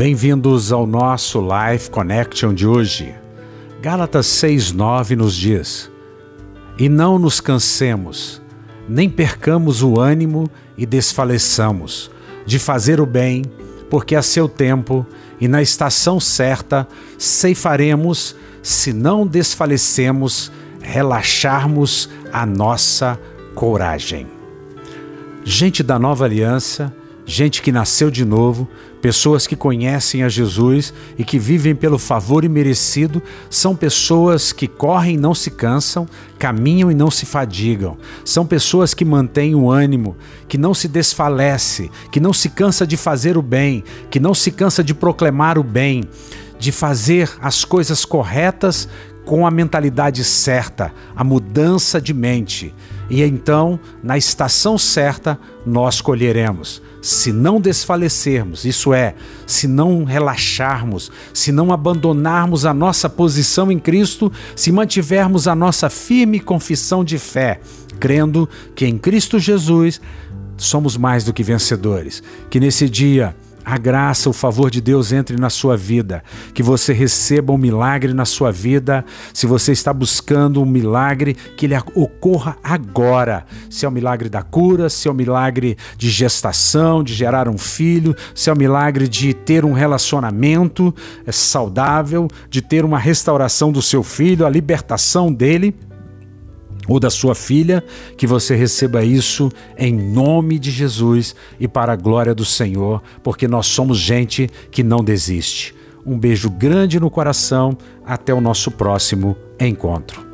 Bem-vindos ao nosso Life Connection de hoje. Gálatas 6,9 nos diz: E não nos cansemos, nem percamos o ânimo e desfaleçamos de fazer o bem, porque a seu tempo e na estação certa ceifaremos, se não desfalecemos, relaxarmos a nossa coragem. Gente da nova aliança, gente que nasceu de novo, pessoas que conhecem a Jesus e que vivem pelo favor imerecido, são pessoas que correm e não se cansam, caminham e não se fadigam. São pessoas que mantêm o ânimo, que não se desfalece, que não se cansa de fazer o bem, que não se cansa de proclamar o bem, de fazer as coisas corretas com a mentalidade certa, a mudança de mente. E então, na estação certa, nós colheremos. Se não desfalecermos, isso é, se não relaxarmos, se não abandonarmos a nossa posição em Cristo, se mantivermos a nossa firme confissão de fé, crendo que em Cristo Jesus somos mais do que vencedores. Que nesse dia a graça, o favor de Deus entre na sua vida, que você receba um milagre na sua vida. Se você está buscando um milagre, que ele ocorra agora. Se é o milagre da cura, se é o milagre de gestação, de gerar um filho, se é o milagre de ter um relacionamento é, saudável, de ter uma restauração do seu filho, a libertação dele ou da sua filha, que você receba isso em nome de Jesus e para a glória do Senhor, porque nós somos gente que não desiste. Um beijo grande no coração, até o nosso próximo encontro.